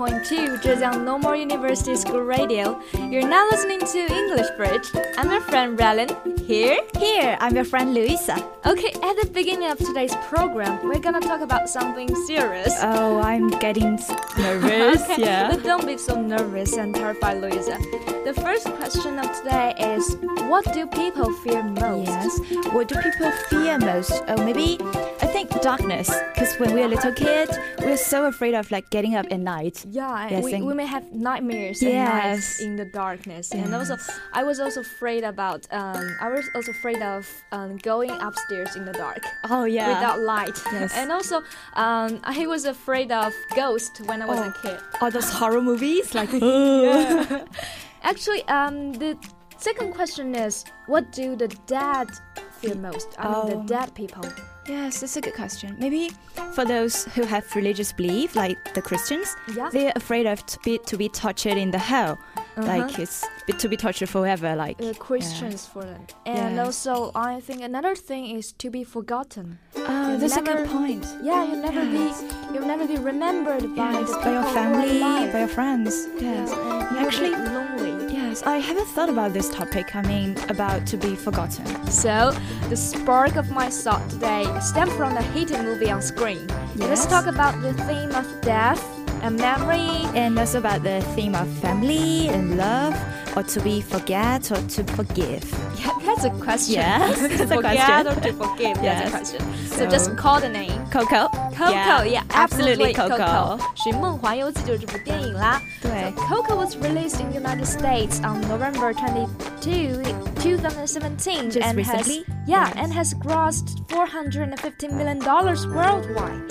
Welcome to FM 95.2 Zhejiang Normal University School Radio. You're now listening to English Bridge. I'm your friend Rellin. Here. Here, I'm your friend Luisa. Okay, at the beginning of today's program, we're gonna talk about something serious. Oh, I'm getting nervous. okay, Yeah. but don't be so nervous and terrified, Luisa. The first question of today is What do people fear most? Yes. What do people fear most? Oh, maybe think darkness. Because when we're a little kid, we're so afraid of like getting up at night. Yeah, Yes, we, and- we may have nightmares Yes. in the darkness, and also I was also afraid about um I was also afraid of um, going upstairs in the dark Oh yeah. without light, Yes. and also um I was afraid of ghosts when I was a Oh. kid. all those horror movies like. Actually, um the second question is what do the dead fear most? I mean Oh. the dead people. Yes, that's a good question. Maybe for those who have religious belief, like the Christians, Yeah. they're afraid of to be to be tortured in the hell, Uh-huh. like it's to be tortured forever. Like Christians for them, and also I think another thing is to be forgotten. oh, that's a good point. Yeah, you'll never Yes. be you'll never be remembered by Yes, by your people who are family, by your friends. Yes. Yeah, and actually, yes, I haven't thought about this topic. I mean, about to be forgotten. So the spark of my thought today stems from the hated movie on screen. Let's talk about the theme of death and memory. And also about the theme of family and love, or to be forget or to forgive. Yeah, that's a question. Yes, to that's a forget question. or to forgive. That's Yes. a question. So, So- just call the name. Coco. Coco, yeah, absolutely Coco. Coco. 寻梦环游记就是这部电影啦。对 So Coco was released in the United States on November 22, 2017, Just and recently? has yeah, Yes. and has grossed 450 million dollars worldwide.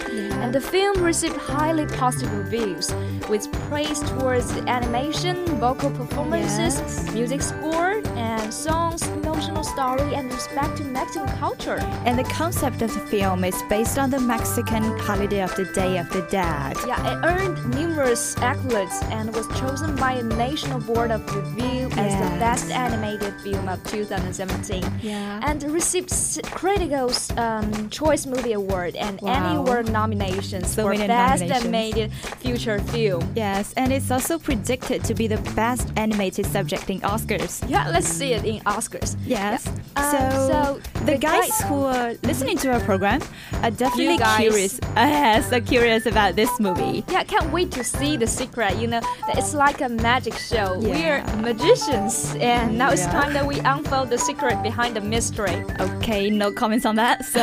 And the film received highly positive reviews, with praise towards the animation, vocal performances, Yes. music score, and songs, emotional story, and respect to Mexican culture. And the concept of the film is based on the Mexican holiday of the Day of the Dead. Yeah, it earned numerous accolades and was chosen by a national board of review as the best animated film of 2017. Yeah. And received s- Criticals um, Choice Movie Award and Annie Wow. Award nominations So for Best nominations. Animated Feature Film. Yes, and it's also predicted to be the best animated subject in Oscars. Yeah, let's see it in Oscars. Yes. Uh, so, so the guys guy- who are listening to our program are definitely curious. Uh, yes, are curious about this movie. Yeah, can't wait to see the secret. You know, it's like a magic show. Yeah. We're magicians, and now it's time that we unfold the secret behind the mystery. Okay, no comments on that. So,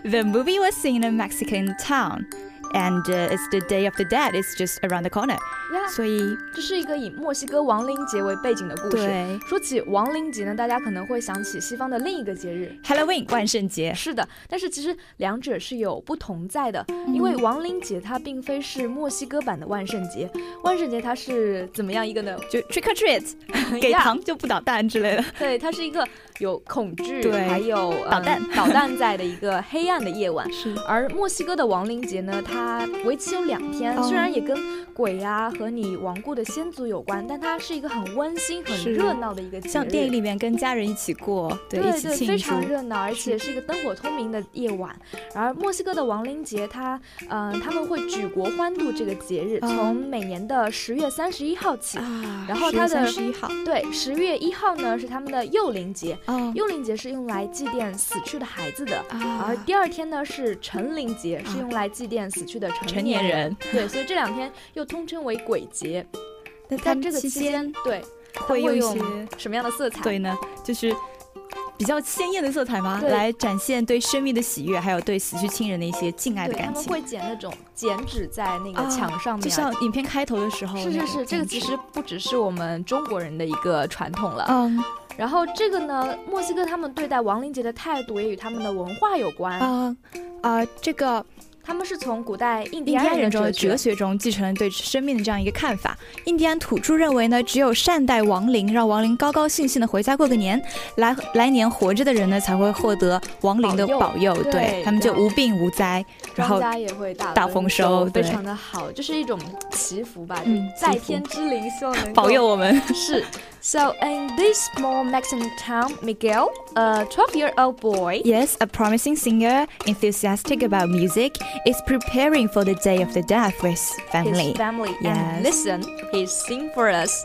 the movie was seen in a Mexican town, and uh, it's the Day of the Dead. It's just around the corner. Yeah. 所以，这是一个以墨西哥亡灵节为背景的故事。对说起亡灵节呢，大家可能会想起西方的另一个节日。Halloween 万圣节。是的，但是其实两者是有不同在的，因为亡灵节它并非是墨西哥版的万圣节，万圣节它是怎么样一个呢？就 trick or treat，给糖就不捣蛋之类的。对，它是一个有恐惧，还有、嗯导弹导弹在的一个黑暗的夜晚。是。而墨西哥的亡灵节呢，它为期有两天，哦。虽然也跟鬼呀、和你亡故的先祖有关，但它是一个很温馨、很热闹的一个节日。像电影里面跟家人一起过，对，一起对，非庆祝常。热闹，而且是一个灯火通明的夜晚。而墨西哥的亡灵节，它，嗯、他们会举国欢度这个节日，嗯从每年的十月三十一号起。啊然后它的十一号，对，十月一号呢是他们的幼灵节，哦幼灵节是用来祭奠死去的孩子的。啊而第二天呢是成灵节，是用来祭奠死去的成年人，对，所以这两天又通称为鬼节。那在这个期间，对，会用一些什么样的色彩？对呢，就是比较鲜艳的色彩吗？来展现对生命的喜悦，还有对死去亲人的一些敬爱的感情。们会剪那种剪纸在那个啊墙上面，就像影片开头的时候是是是，这个其实不只是我们中国人的一个传统了。嗯然后这个呢，墨西哥他们对待亡灵节的态度也与他们的文化有关。啊啊，这个他们是从古代印第安人的哲学中继承了对生命的这样一个看法。印第安土著认为呢，只有善待亡灵，让亡灵高高兴兴的回家过个年，来来年活着的人呢才会获得亡灵的保佑保佑，对对他们就无病无灾，然后家也会大大丰收非常的好，就是一种祈福吧，嗯在天之灵，希望能够保佑我们。是。So, in this small Mexican town, Miguel, a 12 year old boy, Yes, a promising singer, enthusiastic about music, is preparing for the day of the death with family. his family, Yes. and listen, he sing for us.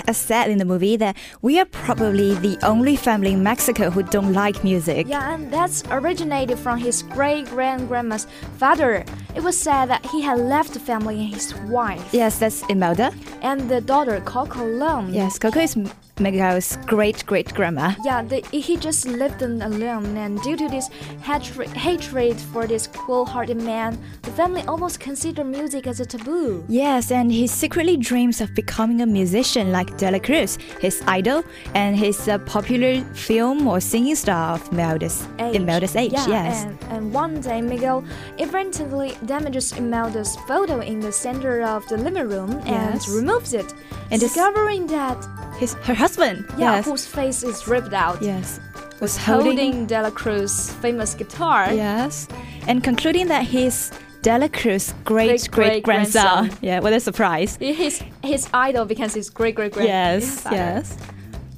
is a talented musician, but is forbidden to play music. Yes, Miguel has said in the movie that we are probably the only family in Mexico who don't like music. Yeah, and that's originated from his great grand grandma's father. It was said that he had left the family and his wife Yes, that's Imelda. and the daughter Coco alone. Yes, Coco is Miguel's great great grandma. Yeah, the, he just lived in alone, and due to this hatred, hatred for this cool-hearted man, the family almost considered music as a taboo. Yes, and he secretly dreams of becoming a musician like Dela Cruz, his idol, and his uh, popular film or singing star of Imelda's Age. Imelda's age. Yeah, yes. and, and one day Miguel inadvertently damages Imelda's photo in the center of the living room and Yes. removes it, And discovering that His her husband. yeah, yes. whose face is ripped out, yes. Was holding, holding. Dela Cruz's famous guitar. Yes. And concluding that he's Dela Cruz's great great grandson. Yeah, what a surprise. His his idol becomes his great great great. Yes, yes.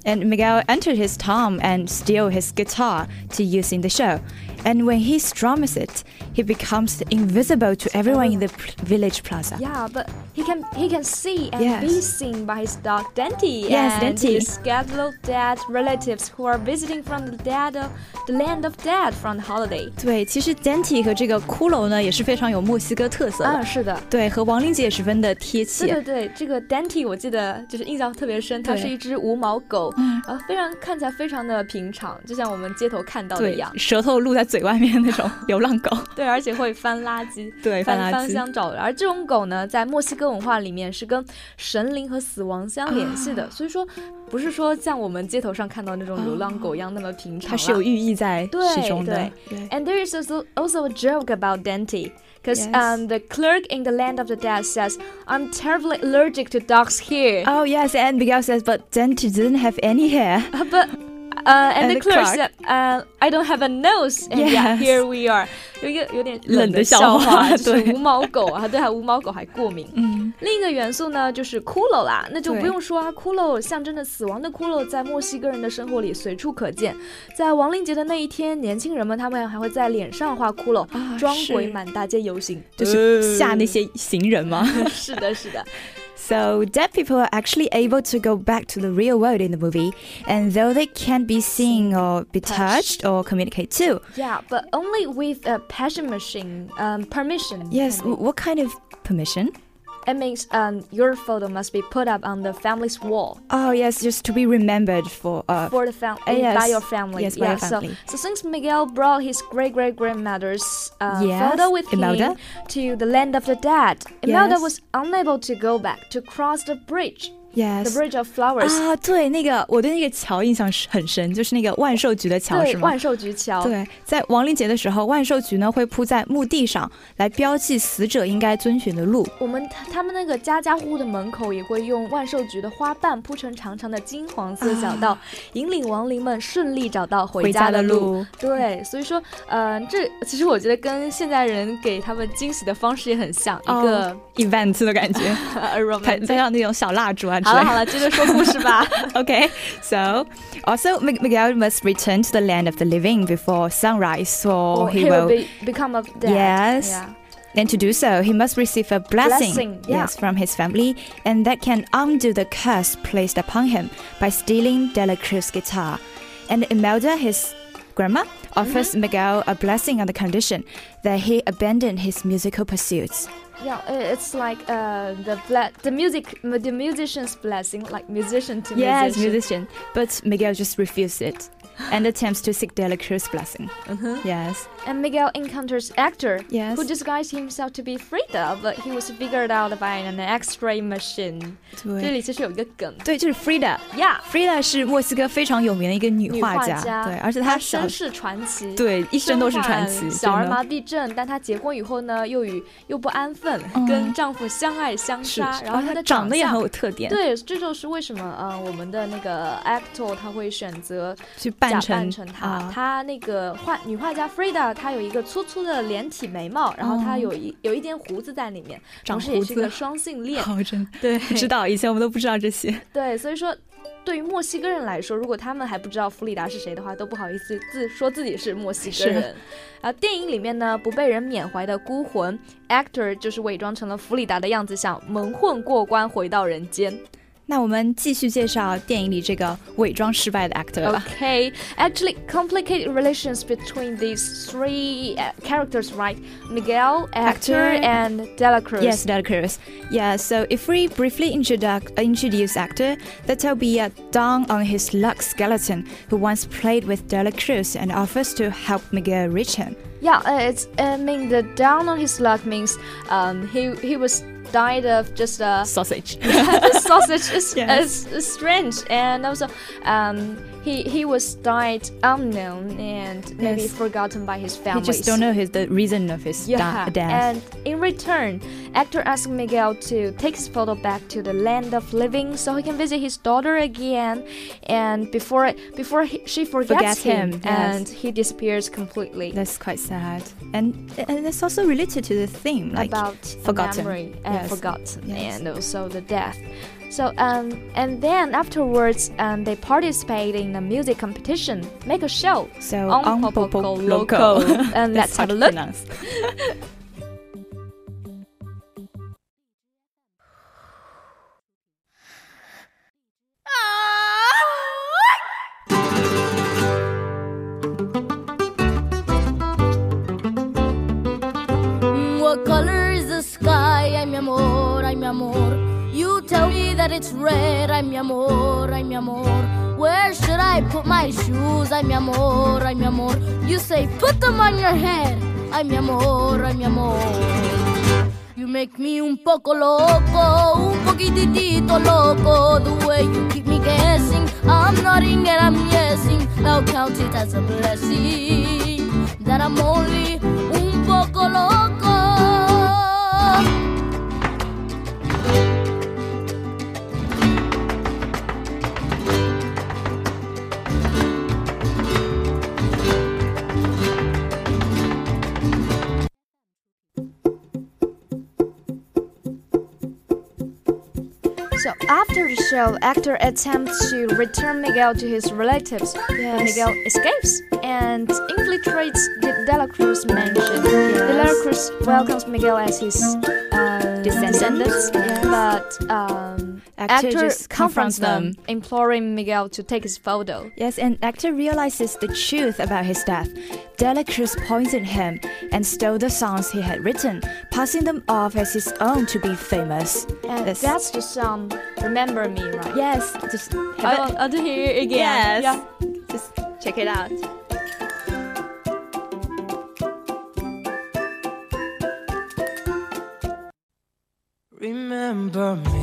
And Miguel entered his tomb and steal his guitar to use in the show. And when he strums it, he becomes invisible to everyone in the pl- village plaza. Yeah, but he can he can see and Yes. be seen by his dog Denti Yes, and Denti. his scattered dead relatives who are visiting from the dead of the land of dead from the holiday. 对，其实 Denti 和这个骷髅呢也是非常有墨西哥特色的。啊，是的。对，和亡灵节也十分的贴对切。对对，这个 Denti 我记得就是印象特别深，它对是一只无毛狗，嗯然后非常看起来非常的平常，就像我们街头看到的一对样，。舌头露在 嘴外面那种流浪狗。对，而且会翻垃圾。对，翻垃圾。箱找人，而这种狗呢，在墨西哥文化里面是跟神灵和死亡相联系啊的，所以说不是说像我们街头上看到那种流浪狗一样那么平常啦。它是有寓意在其中的。对 And there is also also a joke about Denti. Because Yes. um, the clerk in the land of the dead says, I'm terribly allergic to dogs here. Oh yes, and Miguel says, but Denti didn't have any hair. Uh, but uh, and, the clerk said, uh, "I don't have a nose." And yeah, here we are. 有一个有点冷的的笑笑话 就是对无毛狗啊，对，还无毛狗还过敏。嗯，另一个元素呢，就是骷髅啦，那就不用说啊，骷髅象征着死亡的骷髅，在墨西哥人的生活里随处可见。在亡灵节的那一天，年轻人们他们还会在脸上画骷髅，啊装鬼满大街游行，就是吓那些行人吗。是的，是的。So deaf people are actually able to go back to the real world in the movie, and though they can't be seen or be touched or communicate too. Yeah, but only with a passion machine um, permission. Yes, can be- w- what kind of permission? It means um, your photo must be put up on the family's wall Oh yes, just to be remembered for uh for the fam- uh, yes. by your family. Yes, by yeah, family. So, so since Miguel brought his great great grandmother's uh, Yes, photo with Imelda. him to the land of the dead, Imelda Yes. was unable to go back to cross the bridge, the yes. bridge of flowers. 啊，对，那个我对那个桥印象是很深，就是那个万寿菊的桥对，是吗？万寿菊桥。对，在亡灵节的时候，万寿菊呢会铺在墓地上，来标记死者应该遵循的路。我们他他们那个家家户户的门口也会用万寿菊的花瓣铺成长长的金黄色小道，引领亡灵们顺利找到回家的路。对，所以说，呃，这其实我觉得跟现代人给他们惊喜的方式也很像，一个、哦 event 的感觉 拍 上那种小蜡烛啊。好了好了，接着说故事吧。okay, so also Miguel must return to the land of the living before sunrise, so oh, he, he, will, be, become a dead. Yes. Yeah. And to do so, he must receive a blessing, Blessing, yeah. yes, from his family, and that can undo the curse placed upon him by stealing Dela Cruz's guitar. And Imelda, his grandma, offers Mm-hmm. Miguel a blessing on the condition that he abandon his musical pursuits. Yeah, it's like uh, the ble- the music the musician's blessing, like musician to Yes, musician. musician. But Miguel just refused it and attempts to seek their blessing. Mm -hmm. Yes. And Miguel encounters Hector yes. who disguised himself to be Frida, but he was figured out by an X-ray machine. 对，这里其实有一个梗。对，就是 Frida。Yeah，Frida 是墨西哥非常有名的一个女画家，画家对，而且她身世传奇，对，一生都是传奇。小儿麻痹症，但她结婚以后呢，又与又不安分，嗯、跟丈夫相爱相杀，然后她的长得也很有特点。对，这就是为什么呃，我们的那个 Hector 扮扮成她，她。那个画女画家 Frida，她有一个粗粗的连体眉毛，然后她哦有一有一点胡子在里面，长同时也胡子是一个双性恋。好真对知道，以前我们都不知道这些。对，所以说。对于墨西哥人来说，如果他们还不知道弗里达是谁的话，都不好意思自说自己是墨西哥人。啊，电影里面呢，不被人缅怀的孤魂 actor 就是伪装成了弗里达的样子，想蒙混过关回到人间。那我们继续介绍电影里这个伪装失败的 Hector 吧。Okay, actually, complicated relations between these three uh, characters, right? Miguel, Hector, and Dela Cruz. Yes, Dela Cruz. Yeah. So if we briefly introduce introduce Hector, that'll be uh, a down on his luck skeleton who once played with Dela Cruz and offers to help Miguel reach him. Yeah, uh, it's I mean the down on his luck means um, he he was died of just a Sausage. the sausage is, Yes. is, is strange, and also um, he he was died unknown and maybe Yes. forgotten by his family. He just don't know his, the reason of his Yeah, death. and in return, Hector asked Miguel to take his photo back to the land of living so he can visit his daughter again. And before before he, she forgets Forgets him, him, yes. and he disappears completely. That's quite sad. And and it's also related to the theme, like about forgotten. memory and Yes. forgotten, Yes. and also the death. So um, and then afterwards, um, they participate in a music competition, make a show so on Popo Popo Loco. And let's have a look. that it's red. Ay, mi amor, ay, mi amor. Where should I put my shoes? Ay, mi amor, ay, mi amor. You say, put them on your head. Ay, mi amor, ay, mi amor. You make me un poco loco, un poquitito loco. The way you keep me guessing, I'm nodding and I'm yesing. I'll count it as a blessing that I'm only un poco loco. So after the show, Hector attempts to return Miguel to his relatives, but Miguel escapes and infiltrates the De La Cruz mansion. De La Cruz welcomes Miguel as his uh, Descendants. descendants, but um, Hector Hector just confronts confronts them, them. imploring Miguel to take his photo. Yes, and Hector realizes the truth about his death. Dela Cruz poisoned him and stole the songs he had written, passing them off as his own to be famous. And Yes. that's the song "Remember Me," right? Yes, just have I'll, it. I'll hear it again. Yes. Yeah. Just check it out. Remember me,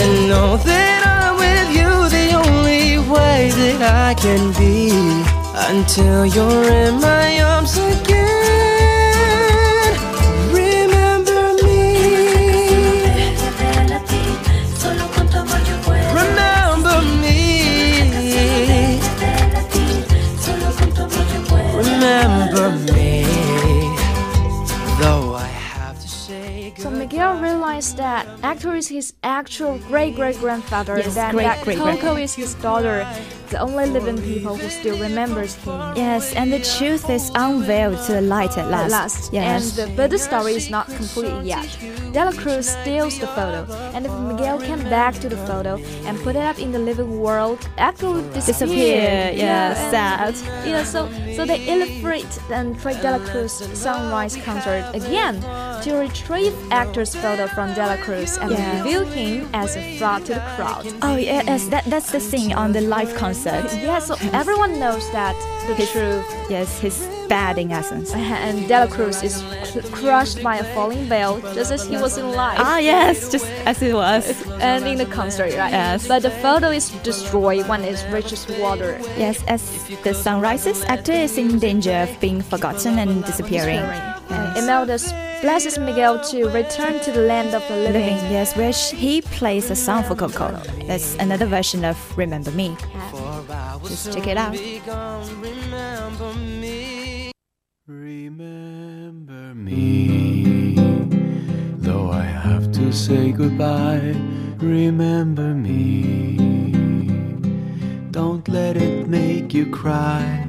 and know that I'm with you the only way that I can be until you're in my arms again. Actor is his actual great great grandfather, Yes, and then great great Coco is his daughter, the only living people who still remembers him. Yes, and the truth is unveiled to the light at last. At last, Yes. and the, but the story is not complete yet. Dela Cruz steals the photo, and if Miguel came back to the photo and put it up in the living world, Hector would disappear. Disappear, yeah, and- sad. Yeah, so so they illustrate and Frank Dela Cruz sunrise concert again to retrieve Hector's photo from Dela Cruz and reveal him as a fraud to the crowd. Oh yes, that that's the scene on the live concert. Yeah, so everyone knows that the truth. Yes, he's bad in essence. And Dela Cruz is cr- crushed by a falling veil, just as he was in life. Ah yes, just as it was. and in the concert, right? Yes. But the photo is destroyed when it reaches water. Yes, as the sun rises, Hector is in danger of being forgotten and disappearing. Yes. Imelda blesses Miguel to return to the land of the living. Living, yes, where sh- he plays a song for Coco. That's another version of Remember Me. Just check it out. Remember me. Remember me. Though I have to say goodbye, remember me. Don't let it make you cry.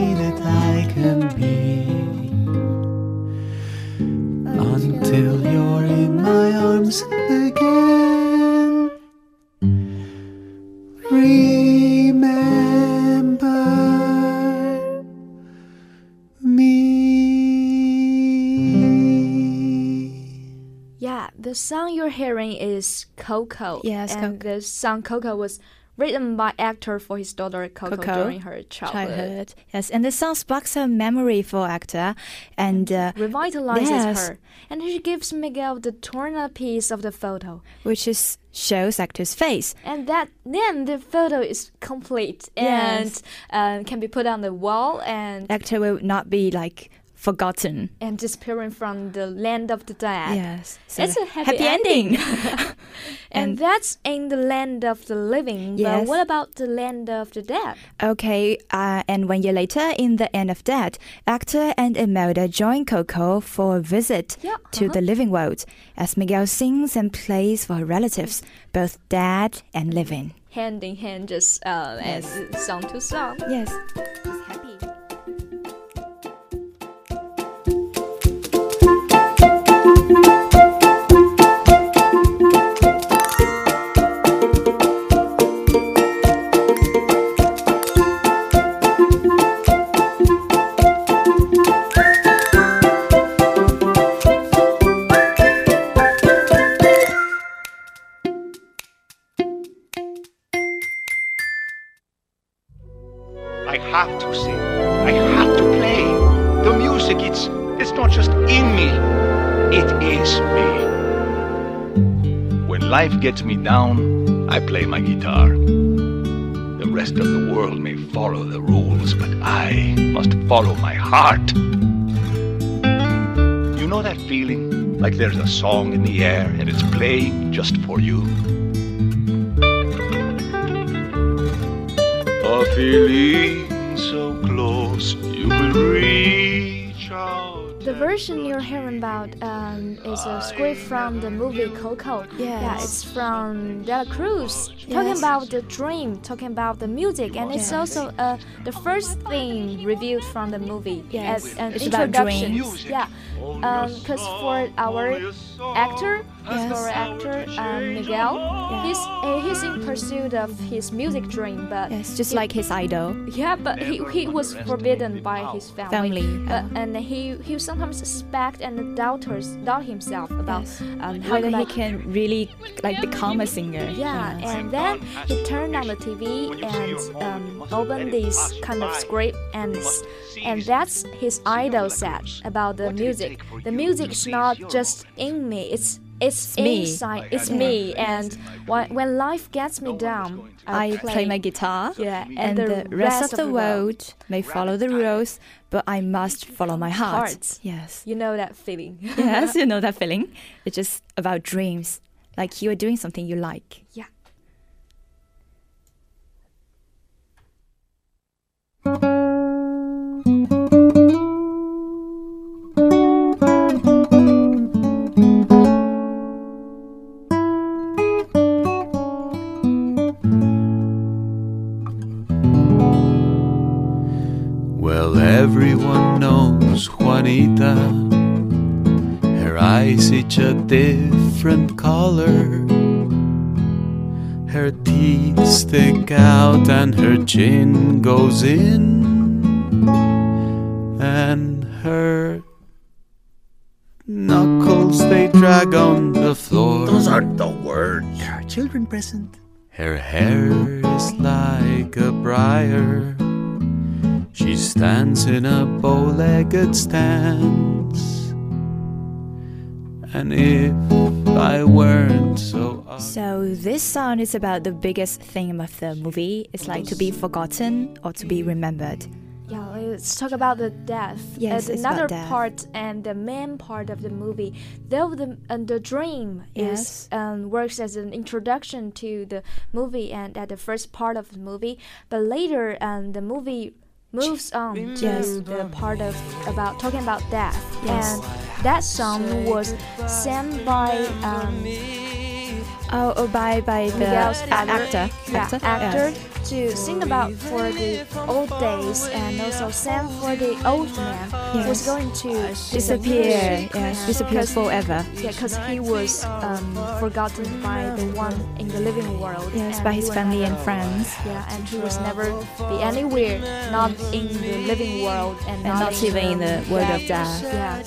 my again. Remember me. Yeah, the song you're hearing is Coco. Yes, and Coco. the song Coco was written by Hector for his daughter Coco, Coco, during her childhood. Childhood. Yes, and the song sparks a memory for Hector, and uh, Revitalizes Yes. her, and she gives Miguel the torn up piece of the photo, which is shows Hector's face. and that then the photo is complete Yes. and uh, can be put on the wall and Hector will not be like forgotten. and disappearing from the land of the dead. Yes, so It's a happy, ending. and, And- that's in the land of the living. Yes. But what about the land of the dead? Okay, uh, and one year later, in the end of that, Hector and Imelda join Coco for a visit Yeah, to uh-huh. the living world as Miguel sings and plays for her relatives, both dead and living. Hand in hand, just uh, Yes. and song to song. Yes, gets me down, I play my guitar. The rest of the world may follow the rules, but I must follow my heart. You know that feeling? Like there's a song in the air and it's playing just for you. A feeling so close you will out. The version you're hearing about um, is a script from the movie Coco. Yeah, it's from Dela Cruz, talking Yes. about the dream, talking about the music, and it's Yes. also uh, the first thing reviewed from the movie Yes. as an It's about introduction. Yeah, because for our actor, As for actor um, Miguel, he's uh, he's in pursuit of his music dream, but Yes, just he- like his idol. yeah, but he, he was forbidden by his family. Family, But, yeah. and he he sometimes suspect and doubters doubt himself about Yes. um, how Whether he can really like become a singer. Yeah, Yes. and then he turned on the TV and um, opened this kind of script, and and that's his idol said about the music. The music is not just in me; it's it's, me. inside. It's me, and when, when life gets me down, I play my guitar, Yeah, and, the, rest, of the world may follow the rules, but I must follow my heart. Heart. Yes. You know that feeling. yes, you know that feeling. It's just about dreams. Like you are doing something you like. Yeah. Well, Juanita. Her eyes each a different color. Her teeth stick out and her chin goes in. And her knuckles they drag on the floor. Those aren't the words. There are children present. Her hair is like a briar. She stands in a bow legged stance. And if I weren't so. So this song is about the biggest theme of the movie. It's like to be forgotten or to be remembered. Yeah, let's talk about the death. Yes, Uh, it's about another death. part and the main part of the movie. Though the and the dream Yes. is um, works as an introduction to the movie and at the first part of the movie, but later um, the movie moves on to Yes. the part of about talking about death. Yes. And that song was sang by um, Oh, oh by by the Miguel's a- Hector. yeah, Hector. Hector to sing about for the old days and also sang for the old man who was going to Disappear. Yes, disappear forever. Yeah, because he was um, forgotten by the one in the living world. Yes, by his family and friends. Yeah, and he was never be anywhere, not in the living world, and, And not even in the world of death. Yeah.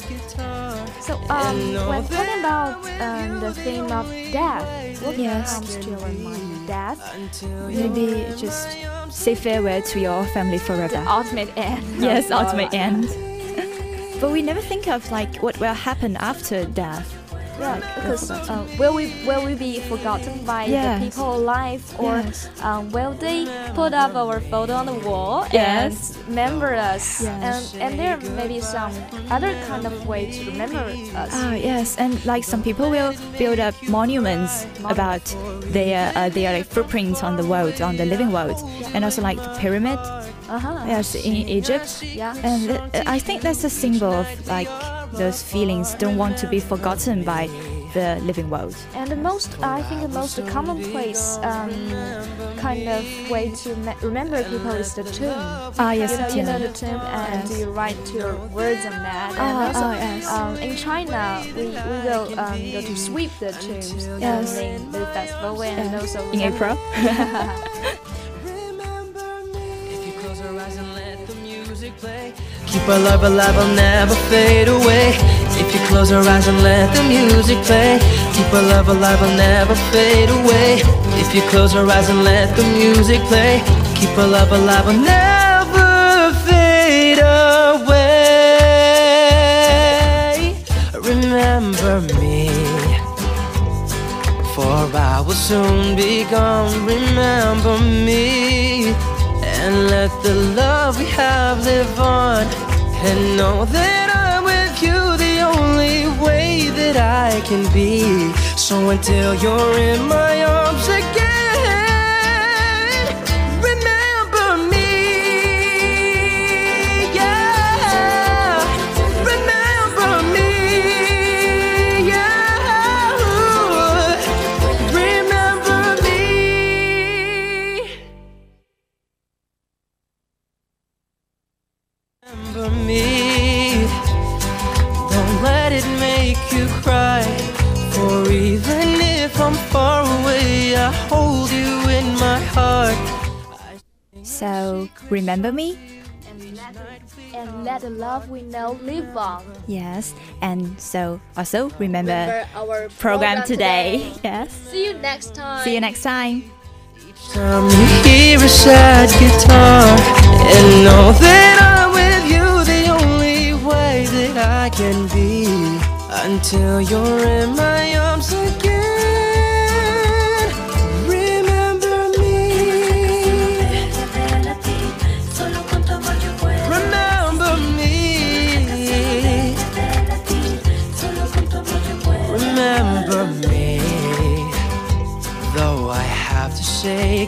So, um, when talking about um, the theme of death, what Yes. comes to your mind? Death, Maybe just say farewell to your family forever. The ultimate end. yes, ultimate end. but we never think of like what will happen after death. Yeah, because uh, will we will we be forgotten by Yes. the people alive, or Yes. um, will they put up our photo on the wall Yes. and remember us? Yes. And and there may be some other kind of way to remember us. Ah, yes, and like some people will build up monuments about their uh, their like footprints on the world, on the living world, and also like the pyramid. Uh huh. Yes, in Egypt. Yeah. And th- I think that's a symbol of like those feelings don't want to be forgotten by the living world. And the most, I think, the most commonplace um, kind of way to me- remember people is the tomb. Ah, yes, you know, the you know tomb. the tomb, and Yes. you write your words on that. And Ah, also, ah, yes. um, in China, we, we will um, go to sweep the tombs Yes. during the festival, and Yeah. also In April. Keep our love alive, I'll never fade away. If you close your eyes and let the music play, keep our love alive, I'll never fade away. If you close your eyes and let the music play, keep our love alive, I'll never fade away. Remember me. For I will soon be gone. Remember me and let the love we have live on. And know that I'm with you the only way that I can be. So until you're in my arms again, remember me? And let the love we know live on. Yes. And so, also remember, Remember our program, today. Yes. See you next time. See you next time. Time you hear a sad guitar and know that I'm with you the only way that I can be until you're in my arms again.